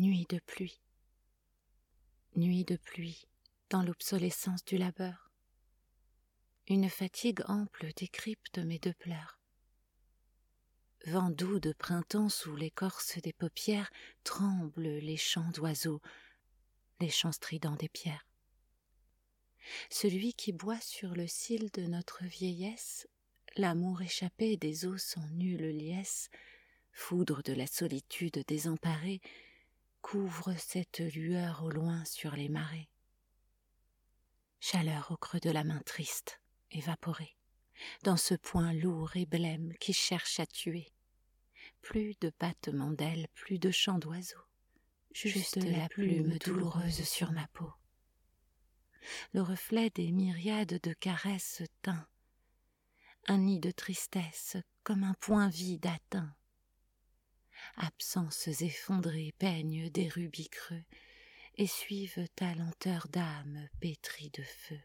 Nuit de pluie. Nuit de pluie dans l'obsolescence du labeur. Une fatigue ample décrypte mes deux pleurs. Vent doux de printemps sous l'écorce des paupières tremblent les chants d'oiseaux, les chants stridents des pierres. Celui qui boit sur le cil de notre vieillesse, l'amour échappé des eaux sans nulle liesse, foudre de la solitude désemparée, couvre cette lueur au loin sur les marais. Chaleur au creux de la main triste, évaporée, dans ce point lourd et blême qui cherche à tuer. Plus de battements d'ailes, plus de chants d'oiseaux, juste, la plume douloureuse sur ma peau. Le reflet des myriades de caresses teint, un nid de tristesse comme un point vide atteint. Absences effondrées peignent des rubis creux et suivent ta lenteur d'âme pétrie de feu.